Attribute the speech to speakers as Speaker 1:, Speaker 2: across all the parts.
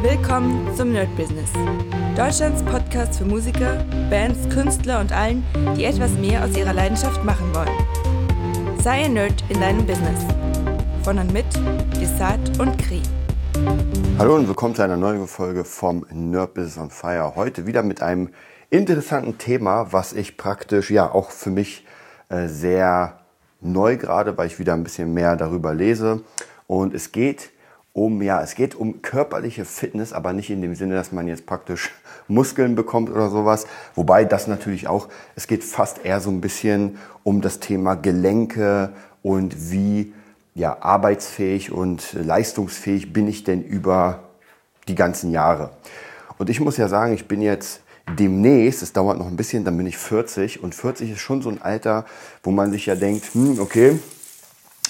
Speaker 1: Willkommen zum Nerd Business. Deutschlands Podcast für Musiker, Bands, Künstler und allen, die etwas mehr aus ihrer Leidenschaft machen wollen. Sei ein Nerd in deinem Business. Von und mit Desart und Kri.
Speaker 2: Hallo und willkommen zu einer neuen Folge vom Nerd Business on Fire. Heute wieder mit einem interessanten Thema, was ich praktisch ja auch für mich äh, sehr neu gerade, weil ich wieder ein bisschen mehr darüber lese. Und es geht um, ja, es geht um körperliche Fitness, aber nicht in dem Sinne, dass man jetzt praktisch Muskeln bekommt oder sowas. Wobei das natürlich auch, es geht fast eher so ein bisschen um das Thema Gelenke und wie ja, arbeitsfähig und leistungsfähig bin ich denn über die ganzen Jahre. Und ich muss ja sagen, ich bin jetzt demnächst, es dauert noch ein bisschen, dann bin ich 40 und 40 ist schon so ein Alter, wo man sich ja denkt, hm, okay,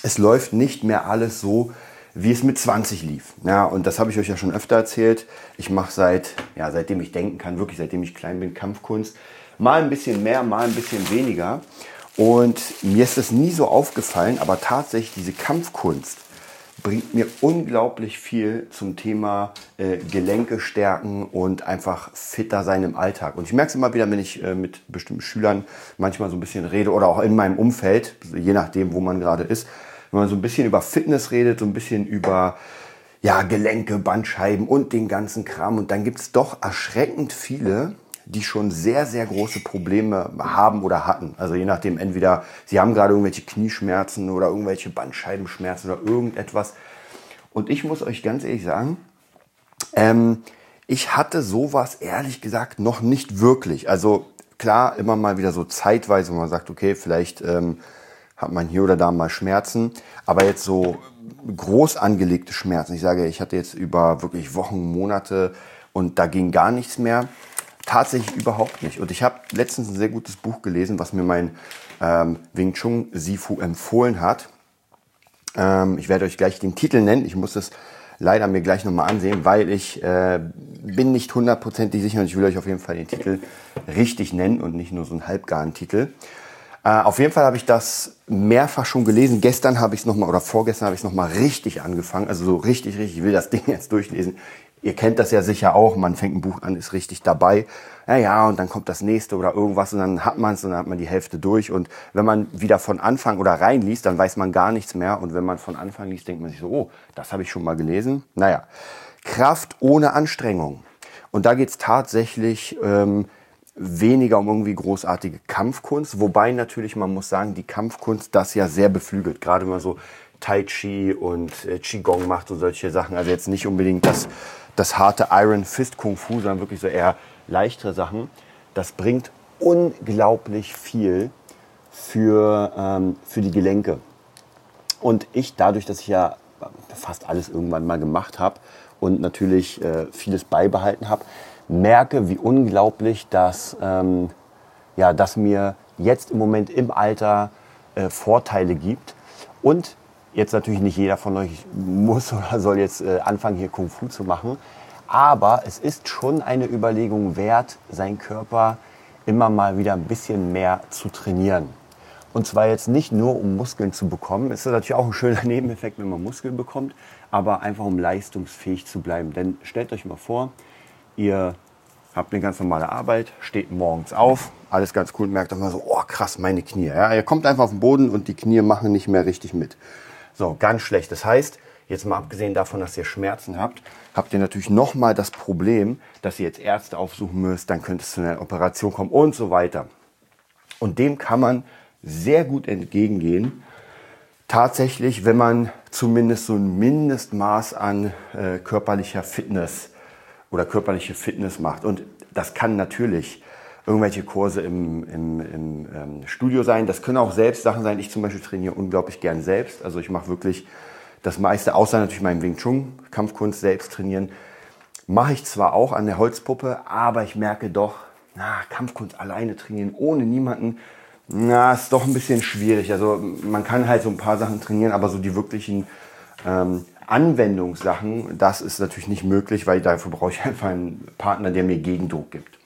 Speaker 2: es läuft nicht mehr alles so, wie es mit 20 lief. Ja, und das habe ich euch ja schon öfter erzählt. Ich mache seit, ja, seitdem ich denken kann, wirklich seitdem ich klein bin, Kampfkunst. Mal ein bisschen mehr, mal ein bisschen weniger. Und mir ist das nie so aufgefallen, aber tatsächlich diese Kampfkunst bringt mir unglaublich viel zum Thema äh, Gelenke stärken und einfach fitter sein im Alltag. Und ich merke es immer wieder, wenn ich äh, mit bestimmten Schülern manchmal so ein bisschen rede oder auch in meinem Umfeld, je nachdem, wo man gerade ist, wenn man so ein bisschen über Fitness redet, so ein bisschen über ja, Gelenke, Bandscheiben und den ganzen Kram. Und dann gibt es doch erschreckend viele, die schon sehr, sehr große Probleme haben oder hatten. Also je nachdem, entweder sie haben gerade irgendwelche Knieschmerzen oder irgendwelche Bandscheibenschmerzen oder irgendetwas. Und ich muss euch ganz ehrlich sagen, ähm, ich hatte sowas ehrlich gesagt noch nicht wirklich. Also klar, immer mal wieder so zeitweise, wo man sagt, okay, vielleicht ähm, hat man hier oder da mal Schmerzen. Aber jetzt so groß angelegte Schmerzen. Ich sage, ich hatte jetzt über wirklich Wochen, Monate und da ging gar nichts mehr. Tatsächlich überhaupt nicht. Und ich habe letztens ein sehr gutes Buch gelesen, was mir mein ähm, Wing Chun Sifu empfohlen hat. Ähm, ich werde euch gleich den Titel nennen. Ich muss es leider mir gleich nochmal ansehen, weil ich äh, bin nicht hundertprozentig sicher und ich will euch auf jeden Fall den Titel richtig nennen und nicht nur so einen halbgaren Titel. Äh, auf jeden Fall habe ich das mehrfach schon gelesen. Gestern habe ich es nochmal oder vorgestern habe ich es nochmal richtig angefangen. Also so richtig, richtig, ich will das Ding jetzt durchlesen. Ihr kennt das ja sicher auch. Man fängt ein Buch an, ist richtig dabei. Ja, ja, und dann kommt das nächste oder irgendwas und dann hat man es und dann hat man die Hälfte durch. Und wenn man wieder von Anfang oder reinliest, dann weiß man gar nichts mehr. Und wenn man von Anfang liest, denkt man sich so, oh, das habe ich schon mal gelesen. Naja, Kraft ohne Anstrengung. Und da geht es tatsächlich ähm, weniger um irgendwie großartige Kampfkunst. Wobei natürlich, man muss sagen, die Kampfkunst das ja sehr beflügelt. Gerade wenn man so Tai Chi und äh, Qigong macht und solche Sachen. Also jetzt nicht unbedingt das, das harte Iron Fist Kung Fu, sondern wirklich so eher leichtere Sachen. Das bringt unglaublich viel für, ähm, für die Gelenke. Und ich, dadurch, dass ich ja fast alles irgendwann mal gemacht habe und natürlich äh, vieles beibehalten habe, merke, wie unglaublich das, ähm, ja, das mir jetzt im Moment im Alter äh, Vorteile gibt. Und jetzt natürlich nicht jeder von euch muss oder soll jetzt äh, anfangen, hier Kung Fu zu machen. Aber es ist schon eine Überlegung wert, seinen Körper immer mal wieder ein bisschen mehr zu trainieren. Und zwar jetzt nicht nur, um Muskeln zu bekommen. Es ist natürlich auch ein schöner Nebeneffekt, wenn man Muskeln bekommt, aber einfach um leistungsfähig zu bleiben. Denn stellt euch mal vor, Ihr habt eine ganz normale Arbeit, steht morgens auf, alles ganz cool, merkt dann mal so, oh krass, meine Knie. Ja, ihr kommt einfach auf den Boden und die Knie machen nicht mehr richtig mit. So, ganz schlecht. Das heißt, jetzt mal abgesehen davon, dass ihr Schmerzen habt, habt ihr natürlich nochmal das Problem, dass ihr jetzt Ärzte aufsuchen müsst, dann könnte es zu einer Operation kommen und so weiter. Und dem kann man sehr gut entgegengehen. Tatsächlich, wenn man zumindest so ein Mindestmaß an äh, körperlicher Fitness oder körperliche Fitness macht. Und das kann natürlich irgendwelche Kurse im, im, im ähm, Studio sein. Das können auch selbst Sachen sein. Ich zum Beispiel trainiere unglaublich gern selbst. Also ich mache wirklich das meiste, außer natürlich meinem Wing Chun, Kampfkunst selbst trainieren. Mache ich zwar auch an der Holzpuppe, aber ich merke doch, na, Kampfkunst alleine trainieren, ohne niemanden, na, ist doch ein bisschen schwierig. Also man kann halt so ein paar Sachen trainieren, aber so die wirklichen ähm, Anwendungssachen, das ist natürlich nicht möglich, weil dafür brauche ich einfach einen Partner, der mir Gegendruck gibt.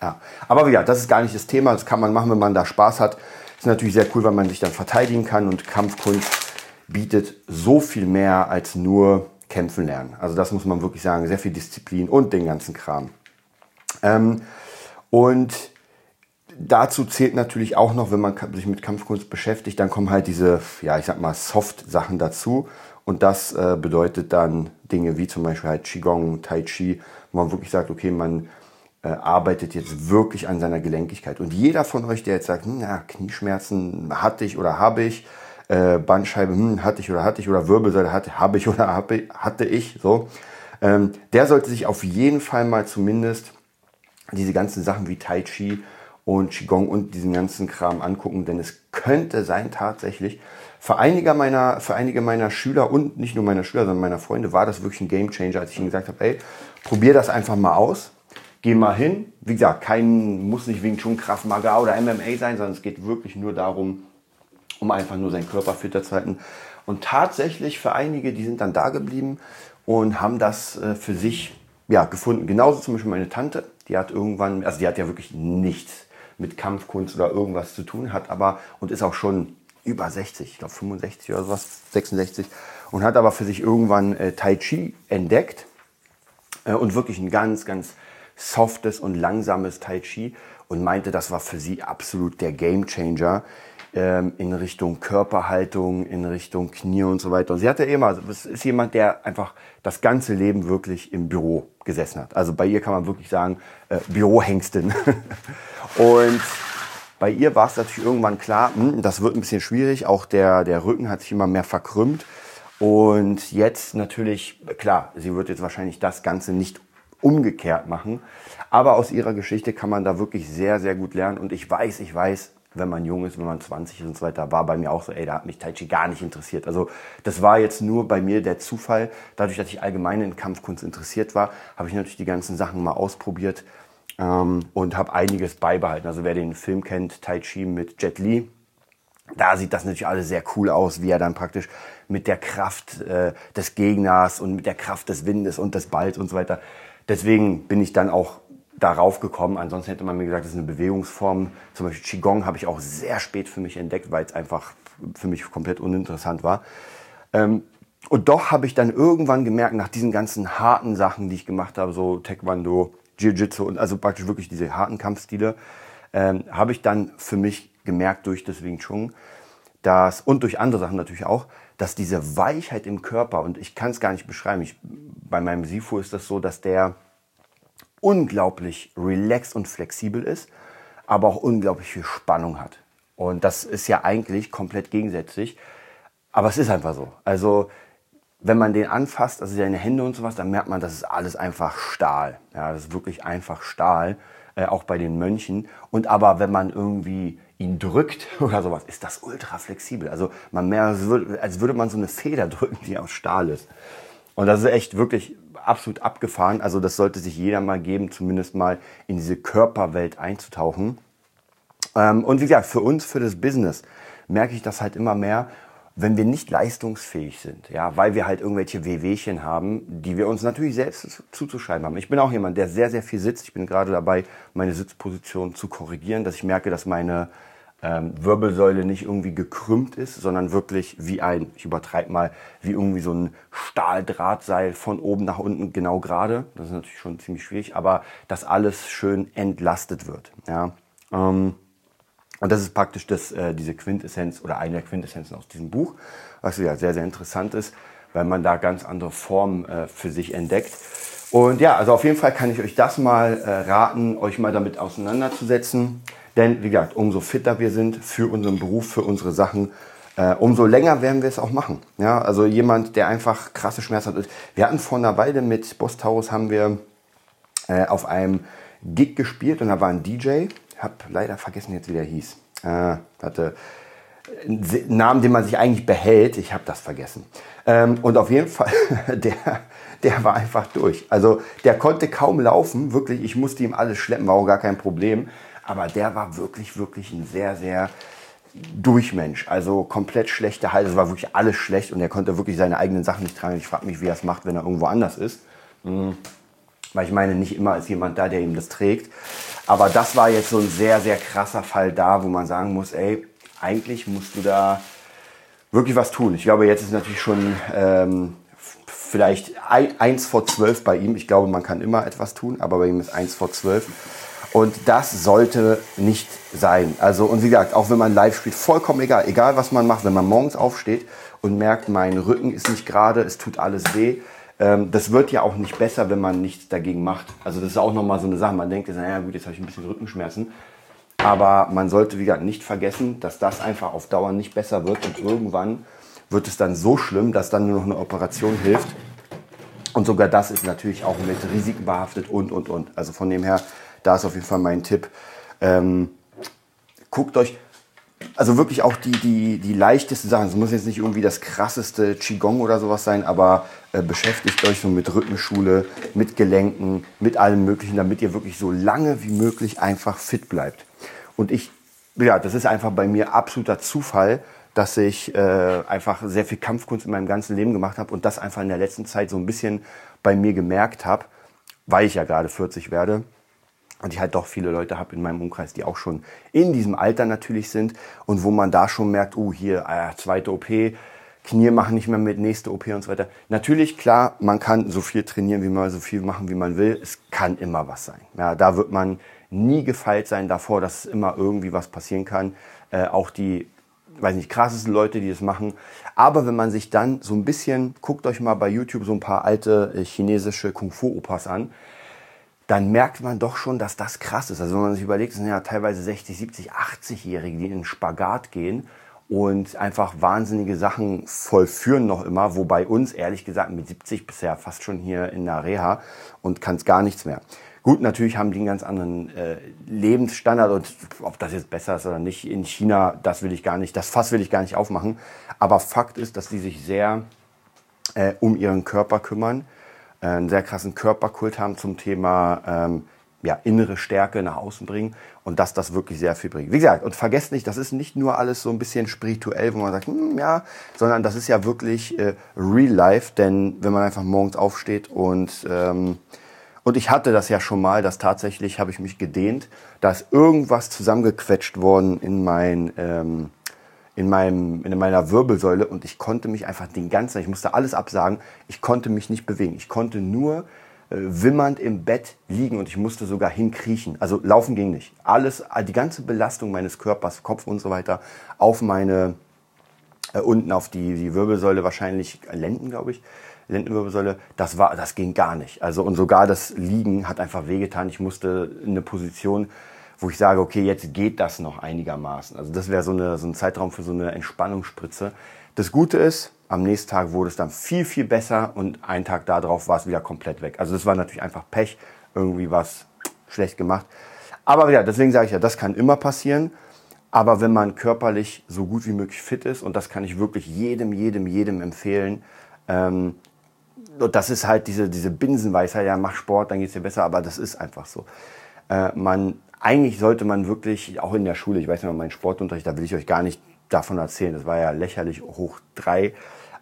Speaker 2: Ja. Aber ja, das ist gar nicht das Thema. Das kann man machen, wenn man da Spaß hat. Ist natürlich sehr cool, weil man sich dann verteidigen kann und Kampfkunst bietet so viel mehr als nur kämpfen lernen. Also das muss man wirklich sagen, sehr viel Disziplin und den ganzen Kram. Ähm, und dazu zählt natürlich auch noch, wenn man sich mit Kampfkunst beschäftigt, dann kommen halt diese, ja, ich sag mal, Soft-Sachen dazu. Und das äh, bedeutet dann Dinge wie zum Beispiel halt Qigong, Tai Chi, wo man wirklich sagt, okay, man äh, arbeitet jetzt wirklich an seiner Gelenkigkeit. Und jeder von euch, der jetzt sagt, na, Knieschmerzen hatte ich oder habe ich, äh, Bandscheibe hm, hatte ich oder hatte ich oder Wirbelsäule hatte, habe ich oder habe, hatte ich, so, ähm, der sollte sich auf jeden Fall mal zumindest diese ganzen Sachen wie Tai Chi und Qigong und diesen ganzen Kram angucken, denn es könnte sein tatsächlich, für einige meiner, für einige meiner Schüler und nicht nur meiner Schüler, sondern meiner Freunde war das wirklich ein Game Changer, als ich ihnen gesagt habe, ey, probier das einfach mal aus geh mal hin. Wie gesagt, kein, muss nicht wegen schon Kraft Maga oder MMA sein, sondern es geht wirklich nur darum, um einfach nur seinen Körper fitter zu halten. Und tatsächlich für einige, die sind dann da geblieben und haben das äh, für sich ja, gefunden. Genauso zum Beispiel meine Tante, die hat irgendwann, also die hat ja wirklich nichts mit Kampfkunst oder irgendwas zu tun, hat aber und ist auch schon über 60, ich glaube 65 oder sowas, 66 und hat aber für sich irgendwann äh, Tai Chi entdeckt äh, und wirklich ein ganz, ganz softes und langsames Tai Chi und meinte, das war für sie absolut der Game Changer ähm, in Richtung Körperhaltung, in Richtung Knie und so weiter. Und sie hatte immer, es ist jemand, der einfach das ganze Leben wirklich im Büro gesessen hat. Also bei ihr kann man wirklich sagen, äh, Bürohengstin. und bei ihr war es natürlich irgendwann klar, hm, das wird ein bisschen schwierig. Auch der, der Rücken hat sich immer mehr verkrümmt. Und jetzt natürlich, klar, sie wird jetzt wahrscheinlich das Ganze nicht umgekehrt machen. Aber aus ihrer Geschichte kann man da wirklich sehr, sehr gut lernen. Und ich weiß, ich weiß, wenn man jung ist, wenn man 20 ist und so weiter, war bei mir auch so, ey, da hat mich Tai Chi gar nicht interessiert. Also das war jetzt nur bei mir der Zufall. Dadurch, dass ich allgemein in Kampfkunst interessiert war, habe ich natürlich die ganzen Sachen mal ausprobiert ähm, und habe einiges beibehalten. Also wer den Film kennt, Tai Chi mit Jet Li, da sieht das natürlich alles sehr cool aus, wie er dann praktisch mit der Kraft äh, des Gegners und mit der Kraft des Windes und des Balls und so weiter deswegen bin ich dann auch darauf gekommen. Ansonsten hätte man mir gesagt, das ist eine Bewegungsform. Zum Beispiel Qigong habe ich auch sehr spät für mich entdeckt, weil es einfach für mich komplett uninteressant war. Ähm, und doch habe ich dann irgendwann gemerkt, nach diesen ganzen harten Sachen, die ich gemacht habe, so Taekwondo, Jiu-Jitsu und also praktisch wirklich diese harten Kampfstile, ähm, habe ich dann für mich gemerkt durch das Wing Chun, dass, und durch andere Sachen natürlich auch, dass diese Weichheit im Körper, und ich kann es gar nicht beschreiben, ich, bei meinem Sifu ist das so, dass der unglaublich relaxed und flexibel ist, aber auch unglaublich viel Spannung hat. Und das ist ja eigentlich komplett gegensätzlich, aber es ist einfach so. Also wenn man den anfasst, also seine Hände und sowas, dann merkt man, das ist alles einfach Stahl. Ja, das ist wirklich einfach Stahl, äh, auch bei den Mönchen. Und aber wenn man irgendwie ihn drückt oder sowas, ist das ultra flexibel. Also man mehr, als würde man so eine Feder drücken, die aus Stahl ist. Und das ist echt wirklich absolut abgefahren. Also das sollte sich jeder mal geben, zumindest mal in diese Körperwelt einzutauchen. Ähm, und wie gesagt, für uns, für das Business, merke ich das halt immer mehr, wenn wir nicht leistungsfähig sind, ja, weil wir halt irgendwelche Wehwehchen haben, die wir uns natürlich selbst zuzuschreiben haben. Ich bin auch jemand, der sehr, sehr viel sitzt. Ich bin gerade dabei, meine Sitzposition zu korrigieren, dass ich merke, dass meine ähm, Wirbelsäule nicht irgendwie gekrümmt ist, sondern wirklich wie ein, ich übertreibe mal, wie irgendwie so ein Stahldrahtseil von oben nach unten genau gerade. Das ist natürlich schon ziemlich schwierig, aber dass alles schön entlastet wird, ja. Ähm, und das ist praktisch das, äh, diese Quintessenz oder eine der Quintessenzen aus diesem Buch, was ja sehr, sehr interessant ist, weil man da ganz andere Formen äh, für sich entdeckt. Und ja, also auf jeden Fall kann ich euch das mal äh, raten, euch mal damit auseinanderzusetzen. Denn wie gesagt, umso fitter wir sind für unseren Beruf, für unsere Sachen, äh, umso länger werden wir es auch machen. Ja, also jemand, der einfach krasse Schmerzen hat. Wir hatten vor einer Weile mit Boss Taurus haben wir äh, auf einem Gig gespielt und da war ein DJ, habe leider vergessen jetzt, wie der hieß. Äh, hatte einen Namen, den man sich eigentlich behält. Ich habe das vergessen. Ähm, und auf jeden Fall, der, der war einfach durch. Also der konnte kaum laufen, wirklich. Ich musste ihm alles schleppen, war auch gar kein Problem. Aber der war wirklich, wirklich ein sehr, sehr Durchmensch. Also komplett schlechte Hals. Es war wirklich alles schlecht und er konnte wirklich seine eigenen Sachen nicht tragen. Ich frage mich, wie er es macht, wenn er irgendwo anders ist. Mhm. Weil ich meine, nicht immer ist jemand da, der ihm das trägt. Aber das war jetzt so ein sehr, sehr krasser Fall da, wo man sagen muss, ey, eigentlich musst du da wirklich was tun. Ich glaube, jetzt ist natürlich schon ähm, vielleicht eins vor zwölf bei ihm. Ich glaube, man kann immer etwas tun, aber bei ihm ist eins vor zwölf. Und das sollte nicht sein. Also, und wie gesagt, auch wenn man live spielt, vollkommen egal. Egal, was man macht. Wenn man morgens aufsteht und merkt, mein Rücken ist nicht gerade, es tut alles weh. Ähm, das wird ja auch nicht besser, wenn man nichts dagegen macht. Also, das ist auch nochmal so eine Sache. Man denkt, naja, gut, jetzt habe ich ein bisschen Rückenschmerzen. Aber man sollte, wie gesagt, nicht vergessen, dass das einfach auf Dauer nicht besser wird. Und irgendwann wird es dann so schlimm, dass dann nur noch eine Operation hilft. Und sogar das ist natürlich auch mit Risiken behaftet und, und, und. Also von dem her, da ist auf jeden Fall mein Tipp. Ähm, guckt euch, also wirklich auch die, die, die leichtesten Sachen. Es muss jetzt nicht irgendwie das krasseste Qigong oder sowas sein, aber äh, beschäftigt euch so mit Rückenschule, mit Gelenken, mit allem Möglichen, damit ihr wirklich so lange wie möglich einfach fit bleibt. Und ich, ja, das ist einfach bei mir absoluter Zufall, dass ich äh, einfach sehr viel Kampfkunst in meinem ganzen Leben gemacht habe und das einfach in der letzten Zeit so ein bisschen bei mir gemerkt habe, weil ich ja gerade 40 werde und ich halt doch viele Leute habe in meinem Umkreis, die auch schon in diesem Alter natürlich sind und wo man da schon merkt, oh hier, äh, zweite OP, Knie machen nicht mehr mit, nächste OP und so weiter. Natürlich, klar, man kann so viel trainieren, wie man so viel machen, wie man will. Es kann immer was sein. Ja, da wird man nie gefeilt sein davor, dass immer irgendwie was passieren kann. Äh, auch die weiß nicht, krassesten Leute, die das machen. Aber wenn man sich dann so ein bisschen, guckt euch mal bei YouTube so ein paar alte äh, chinesische Kung-Fu-Opas an, dann merkt man doch schon, dass das krass ist. Also wenn man sich überlegt, es sind ja teilweise 60, 70, 80-Jährige, die in den Spagat gehen und einfach wahnsinnige Sachen vollführen noch immer, wobei uns ehrlich gesagt mit 70 bisher fast schon hier in der Reha und kann es gar nichts mehr. Gut, natürlich haben die einen ganz anderen äh, Lebensstandard und ob das jetzt besser ist oder nicht in China, das will ich gar nicht, das Fass will ich gar nicht aufmachen. Aber Fakt ist, dass die sich sehr äh, um ihren Körper kümmern, einen sehr krassen Körperkult haben zum Thema ähm, ja, innere Stärke nach außen bringen und dass das wirklich sehr viel bringt. Wie gesagt, und vergesst nicht, das ist nicht nur alles so ein bisschen spirituell, wo man sagt, hm, ja, sondern das ist ja wirklich äh, real life, denn wenn man einfach morgens aufsteht und ähm, und ich hatte das ja schon mal, dass tatsächlich habe ich mich gedehnt, da ist irgendwas zusammengequetscht worden in mein, ähm, in meinem, in meiner Wirbelsäule und ich konnte mich einfach den ganzen, ich musste alles absagen, ich konnte mich nicht bewegen. Ich konnte nur äh, wimmernd im Bett liegen und ich musste sogar hinkriechen. Also laufen ging nicht. Alles, die ganze Belastung meines Körpers, Kopf und so weiter auf meine, äh, unten auf die, die Wirbelsäule wahrscheinlich, Lenden glaube ich, Lendenwirbelsäule, das war, das ging gar nicht. Also und sogar das Liegen hat einfach wehgetan. Ich musste in eine Position, wo ich sage, okay, jetzt geht das noch einigermaßen. Also das wäre so, so ein Zeitraum für so eine Entspannungsspritze. Das Gute ist, am nächsten Tag wurde es dann viel, viel besser und einen Tag darauf war es wieder komplett weg. Also das war natürlich einfach Pech, irgendwie was schlecht gemacht. Aber ja, deswegen sage ich ja, das kann immer passieren. Aber wenn man körperlich so gut wie möglich fit ist, und das kann ich wirklich jedem, jedem, jedem empfehlen, ähm, das ist halt diese, diese Binsenweisheit, ja, mach Sport, dann geht es dir besser, aber das ist einfach so. Äh, man, eigentlich sollte man wirklich, auch in der Schule, ich weiß nicht, mein Sportunterricht, da will ich euch gar nicht davon erzählen, das war ja lächerlich hoch drei.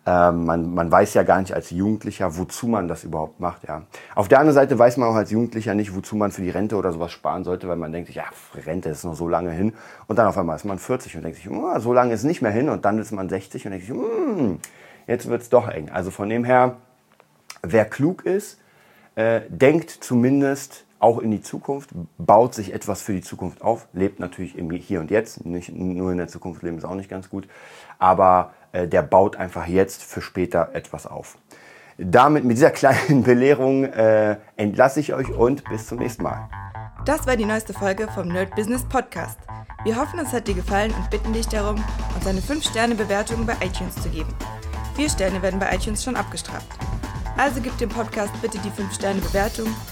Speaker 2: Äh, man, man weiß ja gar nicht als Jugendlicher, wozu man das überhaupt macht. Ja. Auf der anderen Seite weiß man auch als Jugendlicher nicht, wozu man für die Rente oder sowas sparen sollte, weil man denkt sich, ja, Rente ist noch so lange hin. Und dann auf einmal ist man 40 und denkt sich, oh, so lange ist nicht mehr hin. Und dann ist man 60 und denkt sich, mm, jetzt wird es doch eng. Also von dem her, wer klug ist, äh, denkt zumindest auch in die Zukunft, baut sich etwas für die Zukunft auf, lebt natürlich im Hier und Jetzt, nicht nur in der Zukunft leben ist auch nicht ganz gut, aber äh, der baut einfach jetzt für später etwas auf. Damit, mit dieser kleinen Belehrung äh, entlasse ich euch und bis zum nächsten Mal.
Speaker 1: Das war die neueste Folge vom Nerd Business Podcast. Wir hoffen, es hat dir gefallen und bitten dich darum, uns eine 5-Sterne-Bewertung bei iTunes zu geben. Vier Sterne werden bei iTunes schon abgestraft. Also gib dem Podcast bitte die 5-Sterne-Bewertung und